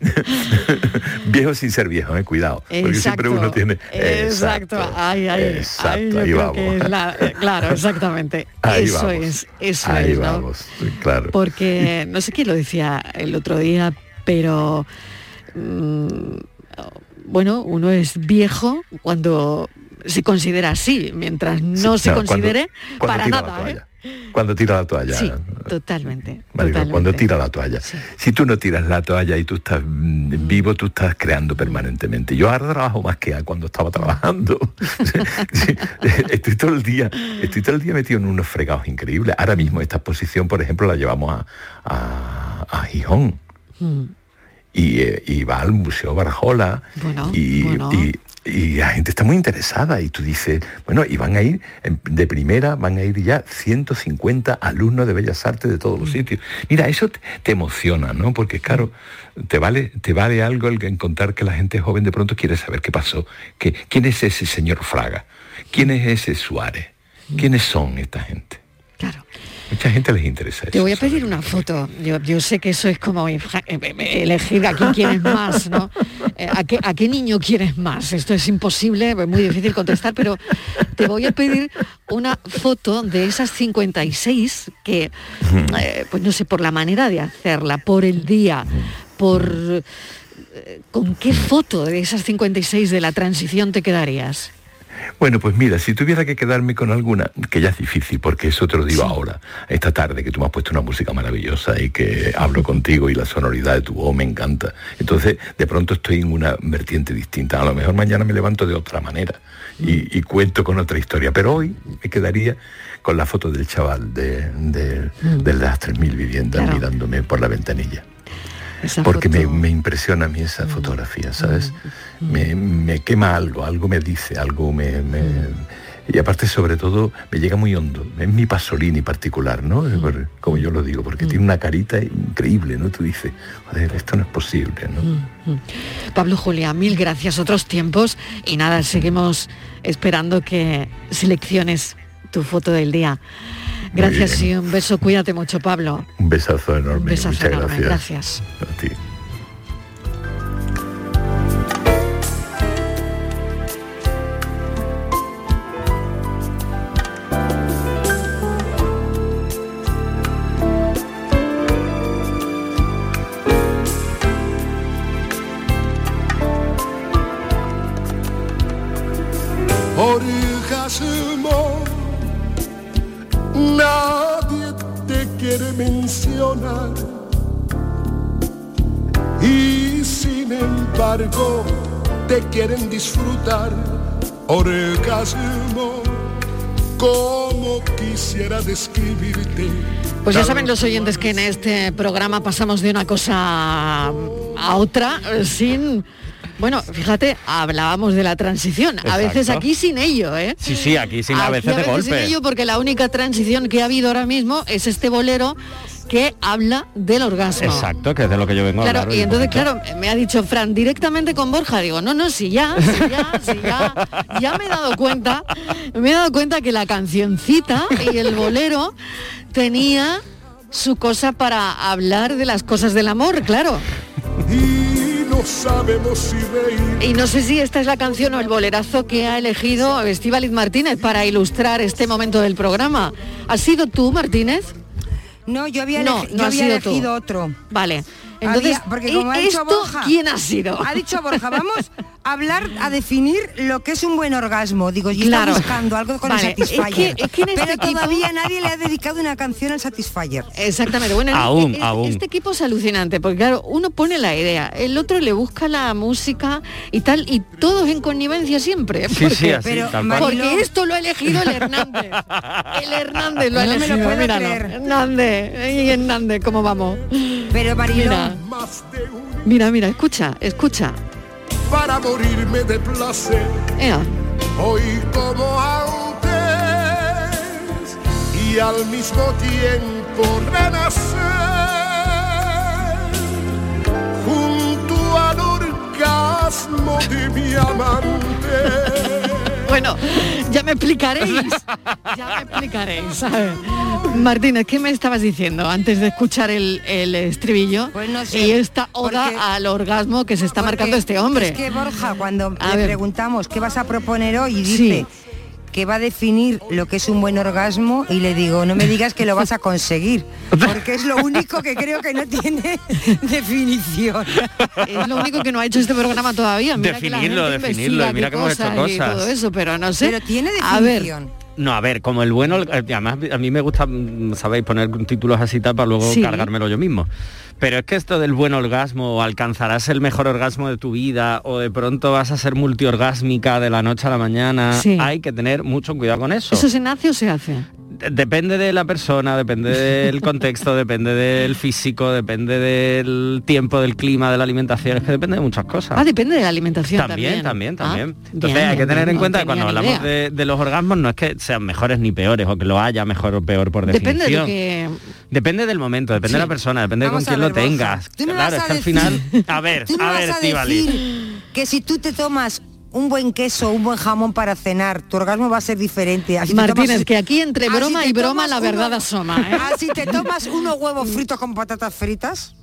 viejo sin ser viejo, eh, cuidado. Porque siempre uno tiene.
Exacto, ay,
exacto,
yo
ahí
creo
vamos.
que es la- eh, claro, exactamente.
Ahí
eso
vamos.
es, eso
Ahí
es, ¿no?
vamos, claro.
Porque no sé quién lo decía el otro día, pero mm, bueno, uno es viejo cuando se considera así, mientras no
Sí,
se
no, cuando-
considere
cuando
para
tira la
nada. ¿eh?
toalla. Cuando tira la toalla.
Sí, totalmente.
Marilo,
totalmente.
cuando tira la toalla. Si tú no tiras la toalla y tú estás mm, vivo, tú estás creando permanentemente. Yo ahora trabajo más que cuando estaba trabajando. Estoy todo el día, estoy todo el día metido en unos fregados increíbles. Ahora mismo esta exposición, por ejemplo, la llevamos a, a, a Gijón.
Mm.
Y, eh, y va al Museo Barjola
Bueno,
y,
bueno.
y- y la gente está muy interesada y tú dices, bueno, y van a ir de primera, van a ir ya 150 alumnos de Bellas Artes de todos los
Mm.
sitios. Mira, eso te, emociona, ¿no? Porque claro, te vale, te vale algo el encontrar que la gente joven de pronto quiere saber qué pasó, que, quién es ese señor Fraga, quién es ese Suárez, quiénes son esta gente.
Claro.
Mucha gente les interesa eso.
Te voy a pedir una foto. Yo, yo sé que eso es como eh, elegir a quién quieres más, ¿no? Eh, ¿A qué, ¿A qué niño quieres más? Esto es imposible, es muy difícil contestar, pero te voy a pedir una foto de esas 56 que, eh, pues no sé, por la manera de hacerla, por el día, por... eh, ¿Con qué foto de esas 56 de la transición te quedarías?
Bueno, pues mira, si tuviera que quedarme con alguna, que ya es difícil, porque eso te lo digo ahora, esta tarde, que tú me has puesto una música maravillosa y que hablo contigo y la sonoridad de tu voz me encanta. Entonces, de pronto estoy en una vertiente distinta. A lo mejor mañana me levanto de otra manera y, y cuento con otra historia. Pero hoy me quedaría con la foto del chaval de, de- de las 3.000 viviendas
Claro.
mirándome por la ventanilla.
Esa
Porque me,
foto-
me impresiona a mí esa fotografía, ¿sabes? Me, me quema algo, algo me dice, algo me... me- y aparte, sobre todo, me llega muy hondo. Es mi Pasolini particular, ¿no? Como yo lo digo, porque tiene una carita increíble, ¿no? Tú dices, joder, esto no es posible, ¿no?
Pablo Julia, mil gracias, otros tiempos y nada, seguimos esperando que selecciones tu foto del día. Gracias y un beso, cuídate mucho Pablo.
Un besazo enorme.
Un besazo
Muchas
enorme,
gracias.
gracias.
A ti.
Y sin embargo, te quieren disfrutar. Orgasmo, como quisiera describirte.
Pues ya saben los oyentes que en este programa pasamos de una cosa a otra eh, sin... Bueno, fíjate, hablábamos de la transición. A veces aquí sin ello, ¿eh?
Sí, sí, aquí sin a
Aquí
veces de
sin
golpe.
ello porque la única transición que ha habido ahora mismo es este bolero que habla del orgasmo.
Exacto, que es de lo que yo vengo a
Claro,
hablar.
y entonces, claro, me ha dicho Fran directamente con Borja, digo, no, no, si ya, si ya, si ya, ya me he dado cuenta, me he dado cuenta que la cancioncita y el bolero tenía su cosa para hablar de las cosas del amor, claro.
Y no sabemos si reír.
Y no sé si esta es la canción o el bolerazo que ha elegido Estíbaliz Martínez para ilustrar este momento del programa. ¿Has sido tú, Martínez?
No, yo había,
No, no
yo había
tú.
elegido otro.
Vale. Entonces,
Había- porque
¿e-
como ha dicho Borja,
quién ha sido?
Ha dicho Borja, vamos hablar, a definir lo que es un buen orgasmo. Digo, yo
Claro.
estaba buscando algo con
Vale,
el Satisfyer.
es que- es que en este
pero
equipo-
todavía nadie le ha dedicado una canción al Satisfyer.
Exactamente. Bueno,
Aún,
e- e-
aún.
este equipo es alucinante, porque claro, uno pone la idea, el otro le busca la música y tal, y todos en connivencia siempre.
Sí,
porque,
sí, así, Pero, tal cual.
porque esto lo ha elegido el Hernández. El Hernández lo ha
No me lo
elegido.
puedo
míralo.
creer.
Hernández, y Hernández, ¿cómo vamos?
Pero Mariló,
Mira, mira, mira, escucha, escucha.
Para morirme de placer. Hoy como antes y al mismo tiempo renacer junto al orgasmo de mi amante.
Bueno, ya me explicaréis. Ya me explicaréis. ¿sabes? Martínez, ¿qué me estabas diciendo antes de escuchar el, el estribillo
Pues no sé,
y esta oda
porque-
al orgasmo que se está marcando este hombre?
Es que Borja, cuando
A
le
ver.
preguntamos qué vas a proponer hoy, dice que va a definir lo que es un buen orgasmo, y le digo, no me digas que lo vas a conseguir, porque es lo único que creo que no tiene definición.
Es lo único que no ha hecho este programa todavía. Mira que la
Definirlo,
gente
definirlo, mira que hemos hecho
cosas y todo eso, pero no sé.
Pero tiene
A ver,
definición.
No, a ver, como el bueno, además a mí me gusta, mm, sabéis, poner títulos así tal para luego
Sí.
cargármelo yo mismo. Pero es que esto del buen orgasmo, o alcanzarás el mejor orgasmo de tu vida, o de pronto vas a ser multiorgásmica de la noche a la mañana,
Sí.
hay que tener mucho cuidado con eso.
¿eso se nace o se hace?
De- Depende de la persona, depende del contexto, depende del físico, depende del tiempo, del clima, de la alimentación, es que depende de muchas cosas.
Ah, depende de la alimentación
También,
también.
también, también.
Ah,
Entonces
bien,
hay que tener
bien,
en
no
cuenta que cuando hablamos de, de los orgasmos no es que sean mejores ni peores o que lo haya mejor o peor por definición.
Depende de que...
Depende del momento, depende de la persona, depende
Vamos
de con quién lo tengas. claro, es que al final, a ver, a ver,
decir que si tú te tomas un buen queso, un buen jamón para cenar, tu orgasmo va a ser diferente. Así
Martínez,
tomas-
que aquí entre
Así
broma y broma la verdad
uno-
asoma. ¿eh?
Ah, si te tomas unos huevos fritos con patatas fritas.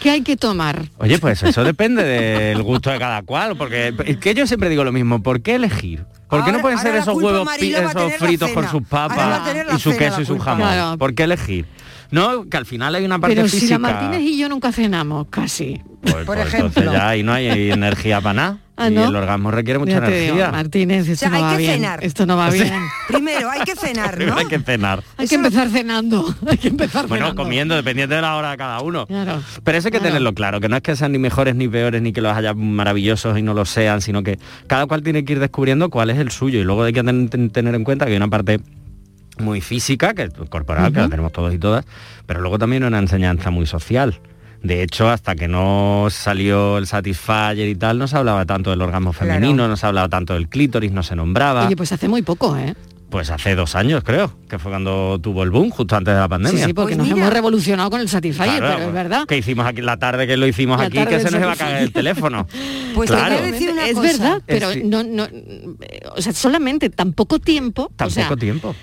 ¿Qué hay que tomar?
Oye, pues eso depende del gusto de cada cual, porque es que yo siempre digo lo mismo, ¿por qué elegir? ¿Por qué no pueden ser esos huevos esos fritos con sus papas y su
cena
queso y su jamón?
Claro.
¿Por qué elegir? No, que al final hay una parte
Pero si
física.
la Martínez y yo nunca cenamos, casi.
Pues,
Por
pues
ejemplo.
entonces ya ahí no hay energía para nada.
Ah,
y
¿no?
el orgasmo requiere mucha
digo,
energía.
Martínez, esto
O sea,
no
hay
va
que
bien.
cenar.
Esto no va bien.
Primero hay que cenar, ¿no?
Hay que cenar.
Hay que empezar cenando. Hay que empezar
Bueno,
cenando.
comiendo, dependiendo de la hora de cada uno.
Claro.
Pero eso hay que
Claro.
tenerlo claro, que no es que sean ni mejores ni peores, ni que los haya maravillosos y no lo sean, sino que cada cual tiene que ir descubriendo cuál es el suyo. Y luego hay que ten- ten- tener en cuenta que hay una parte muy física, que es corporal, que la tenemos todos y todas, pero luego también una enseñanza muy social. De hecho, hasta que no salió el Satisfyer y tal, no se hablaba tanto del orgasmo femenino, no se hablaba tanto del clítoris, no se nombraba.
Oye, pues hace muy poco, ¿eh?
Pues hace dos años, creo, que fue cuando tuvo el boom, justo antes de la
Sí,
pandemia.
sí, porque
Pues
nos
mira.
hemos revolucionado con el Satisfyer,
Claro,
pero es verdad.
Que hicimos aquí la tarde que lo hicimos
La
aquí, que se nos iba a caer el teléfono.
Pues te
claro.
voy a decir una
es
cosa.
verdad, pero
sí.
no, no, o sea, solamente tan poco tiempo.
Tan
o sea,
poco tiempo.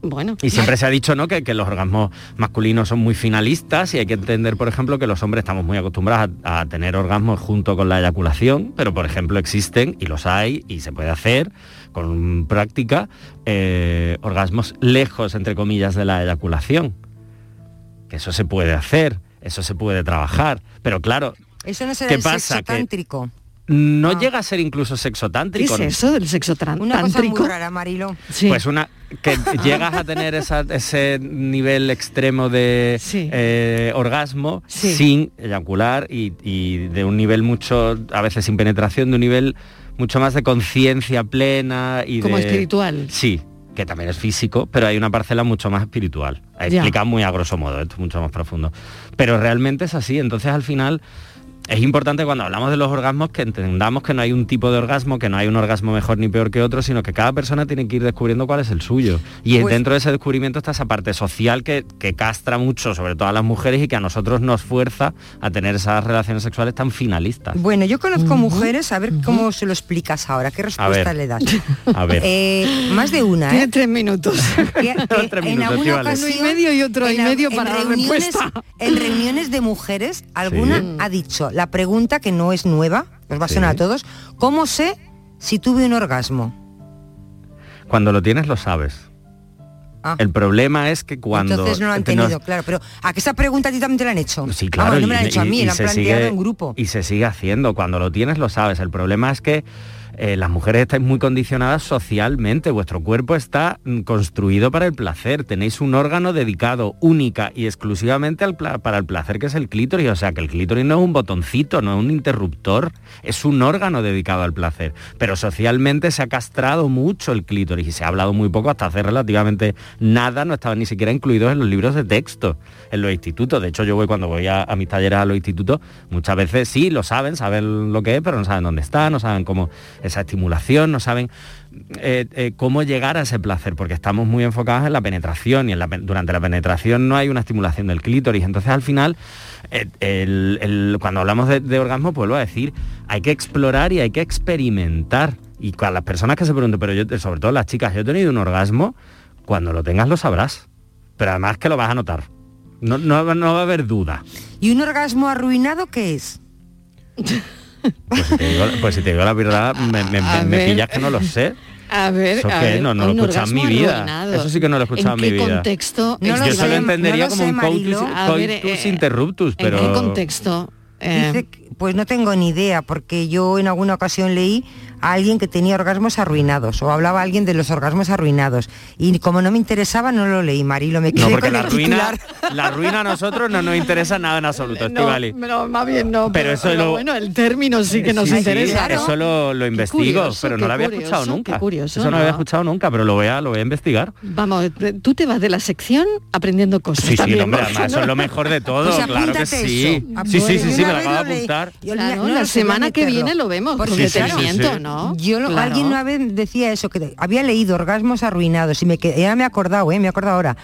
Bueno.
Y siempre se ha dicho ¿no? que, que los orgasmos masculinos son muy finalistas y hay que entender, por ejemplo, que los hombres estamos muy acostumbrados a, a tener orgasmos junto con la eyaculación, pero por ejemplo existen, y los hay, y se puede hacer con práctica, eh, orgasmos lejos, entre comillas, de la eyaculación. Que eso se puede hacer, eso se puede trabajar. Pero claro,
Eso no será
¿Qué
el
pasa?
sexo
Que-
tántrico.
no llega a ser incluso sexo
¿Qué
tántrico.
es eso del sexo tran-
Una cosa
tántrico?
muy rara, Marilo.
Sí.
Pues una que llegas a tener esa- ese nivel extremo de
Sí.
eh, orgasmo
Sí.
sin eyacular y, y de un nivel mucho, a veces sin penetración, de un nivel mucho más de conciencia plena y
Como
de-
espiritual.
Sí, que también es físico, pero hay una parcela mucho más espiritual. Explica muy a grosso modo, esto es mucho más profundo. Pero realmente es así, entonces al final es importante cuando hablamos de los orgasmos que entendamos que no hay un tipo de orgasmo, que no hay un orgasmo mejor ni peor que otro, sino que cada persona tiene que ir descubriendo cuál es el suyo. Y
Pues-
dentro de ese descubrimiento está esa parte social que, que castra mucho, sobre todo a las mujeres, y que a nosotros nos fuerza a tener esas relaciones sexuales tan finalistas.
Bueno, yo conozco mujeres, a ver cómo se lo explicas ahora, qué respuesta
ver.
le das.
A ver.
Eh, más de una,
Tiene
¿eh?
tres minutos.
Que- que
Tres
en
minutos,
alguna ocasión,
Uno y medio y otro y
en
medio
en
para la
reuniones,
respuesta.
En reuniones de mujeres, alguna
Sí.
ha dicho, la pregunta que no es nueva, os va a sonar a todos, ¿cómo sé si tuve un orgasmo?
Cuando lo tienes lo sabes.
Ah.
El problema es que cuando...
Entonces no lo han
nos-
tenido, claro, pero ¿a que esa pregunta a ti también te la han hecho?
Sí, claro.
Vamos, no me la han hecho a mí,
y
la han planteado
sigue-
en grupo.
Y se sigue haciendo. Cuando lo tienes lo sabes. El problema es que eh, las mujeres estáis muy condicionadas socialmente. Vuestro cuerpo está mm, construido para el placer. Tenéis un órgano dedicado única y exclusivamente al para el placer que es el clítoris. O sea, que el clítoris no es un botoncito, no es un interruptor. Es un órgano dedicado al placer. Pero socialmente se ha castrado mucho el clítoris y se ha hablado muy poco hasta hace relativamente nada. No estaban ni siquiera incluidos en los libros de texto, en los institutos. De hecho, yo voy cuando voy a, a mis talleres a los institutos, muchas veces sí, lo saben, saben lo que es, pero no saben dónde está, no saben cómo esa estimulación, no saben eh, eh, cómo llegar a ese placer, porque estamos muy enfocados en la penetración y en la durante la penetración no hay una estimulación del clítoris. Entonces al final, eh, el- el- cuando hablamos de, de orgasmo, pues vuelvo a decir, hay que explorar y hay que experimentar. Y con las personas que se preguntan, pero yo, sobre todo las chicas, yo he tenido un orgasmo, cuando lo tengas lo sabrás. Pero además que lo vas a notar. No, no, no va a haber duda.
¿Y un orgasmo arruinado qué es?
Pues si te digo, pues si te digo la verdad, me, me- pillas que no lo sé.
A ver,
¿Eso
a ver,
No, no lo he escuchado en mi vida.
arruinado.
Eso sí que no lo he escuchado en,
¿En
mi
qué
vida.
contexto?
No lo
Yo
sé,
solo entendería
no lo
como
sé,
un
Marilo.
coitus,
ver,
coitus
eh,
interruptus, pero...
¿En qué contexto? Eh,
Dice pues no tengo ni idea, porque yo en alguna ocasión leí a alguien que tenía orgasmos arruinados, o hablaba alguien de los orgasmos arruinados. Y como no me interesaba, no lo leí, Marilo, me quedé
No, porque
con
la
el
ruina,
titular.
la ruina a nosotros no nos interesa nada en absoluto,
no,
Estivali.
no, más bien no.
Pero eso lo-
bueno, el término sí que nos
Sí, sí,
interesa. ¿no?
Eso lo, lo investigo,
curioso,
pero no lo había
curioso,
escuchado nunca.
curioso,
eso no, había
¿no?
escuchado nunca, pero lo voy a, lo voy a investigar.
Vamos, te- tú te vas de la sección aprendiendo cosas.
Sí, sí,
también,
no, hombre,
¿no?
además eso es lo mejor de todo,
Pues
claro que sí.
eso.
Sí, sí, sí, sí, sí, me lo acabo
lo
de apuntar.
No
la
lo a
semana que viene lo vemos, con
Sí, sí, sí,
detenimiento,
sí.
¿No?
Yo lo-
Claro.
alguien una vez decía eso, que había leído orgasmos arruinados y me quedé, ya me he acordado, ¿eh? me he acordado ahora.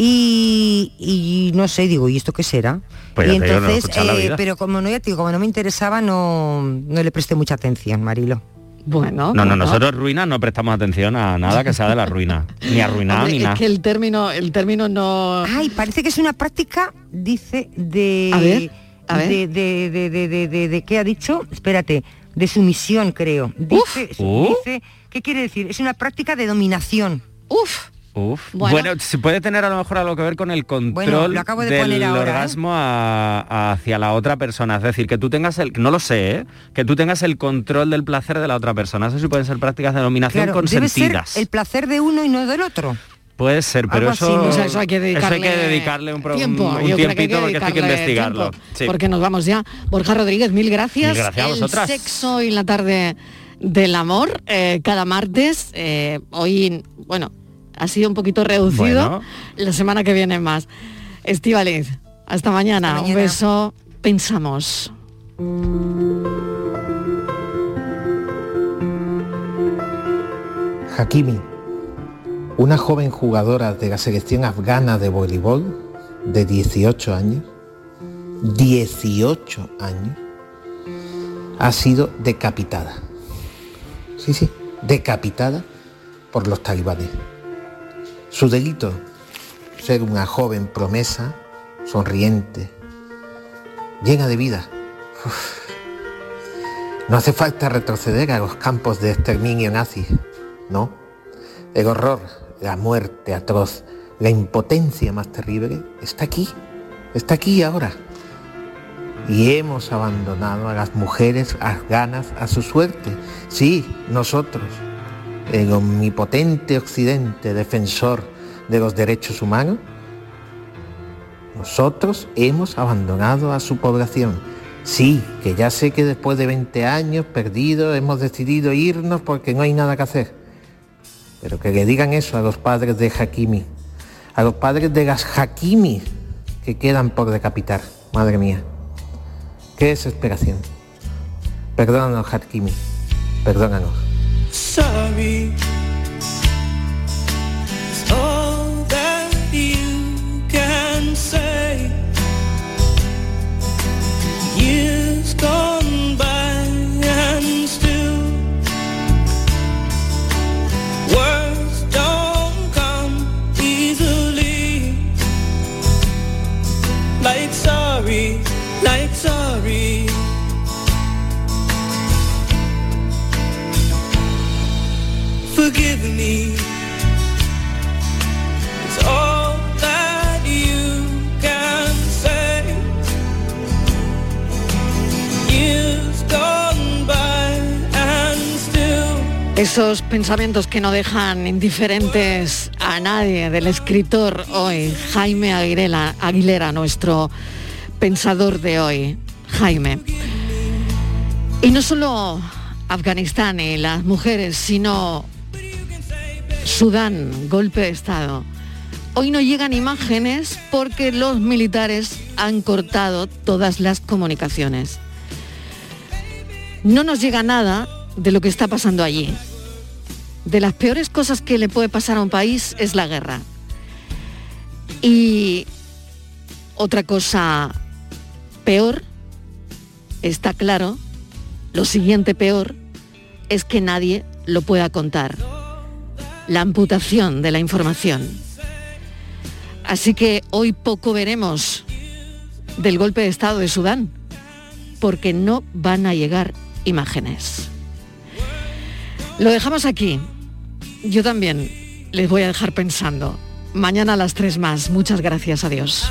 Y, y no sé, digo, ¿y esto qué será?
Pues
y
digo, no
entonces,
vida.
pero como no, ya te digo, como no me interesaba, no, no le presté mucha atención, Marilo.
Bueno,
No, no, nosotros ruinas no prestamos atención a nada que sea de la ruina. Ni arruinado
Hombre,
ni
es
nada.
que el término, el término no.
Ay, parece que es una práctica, dice, de...
A ver, a ver.
De, de, de, de, de, de- de- ¿qué ha dicho? Espérate, de sumisión, creo. Dice,
Uh.
dice, ¿qué quiere decir? Es una práctica de dominación.
Uf.
Uf.
Bueno.
Bueno, se puede tener a lo mejor algo que ver con el control
Bueno, lo acabo de
del
poner ahora, ¿eh?
orgasmo a- a- hacia la otra persona. Es decir, que tú tengas el, no lo sé, ¿eh? que tú tengas el control del placer de la otra persona. Eso sí pueden ser prácticas de dominación
Claro, debe ser
consentidas.
el placer de uno y no del otro.
Puede ser, pero eso,
así, ¿no?
O sea, eso hay que
eso hay
dedicarle,
que dedicarle un,
tiempo.
un
que
tiempito porque hay que
dedicarle
investigarlo. Sí.
Porque nos vamos ya. Borja Rodríguez, mil gracias.
Mil gracias a
El
vosotras.
sexo y la tarde del amor, eh, cada martes. eh, hoy, bueno, ha sido un poquito reducido.
Bueno.
La semana que viene más. Estivaliz, hasta mañana.
Hasta
Un
mañana.
beso. Pensamos.
Hakimi, una joven jugadora de la selección afgana de voleibol de 18 años, 18 años, ha sido decapitada. Sí, sí, decapitada por los talibanes. Su delito, ser una joven promesa, sonriente, llena de vida. No hace falta retroceder a los campos de exterminio nazi, ¿no? El horror, la muerte atroz, la impotencia más terrible está aquí, está aquí ahora. Y hemos abandonado a las mujeres afganas a su suerte. Sí, nosotros, el omnipotente occidente defensor de los derechos humanos, nosotros hemos abandonado a su población. Sí, que ya sé que después de 20 años perdidos hemos decidido irnos porque no hay nada que hacer. Pero que le digan eso a los padres de Hakimi, a los padres de las Hakimi que quedan por decapitar. Madre mía, qué desesperación. Perdónanos, Hakimi, perdónanos.
Sorry. It's
Esos pensamientos que no dejan indiferentes a nadie del escritor hoy, Jaime Aguilera, Aguilera, nuestro pensador de hoy. Jaime. Y no solo Afganistán y las mujeres, sino Sudán, golpe de Estado. Hoy no llegan imágenes porque los militares han cortado todas las comunicaciones. No nos llega nada de lo que está pasando allí. De las peores cosas que le puede pasar a un país es la guerra. Y otra cosa peor, está claro, lo siguiente peor, es que nadie lo pueda contar. La amputación de la información. Así que hoy poco veremos del golpe de Estado de Sudán, porque no van a llegar imágenes. Lo dejamos aquí. Yo también les voy a dejar pensando. Mañana a las 3 más. Muchas gracias. Adiós.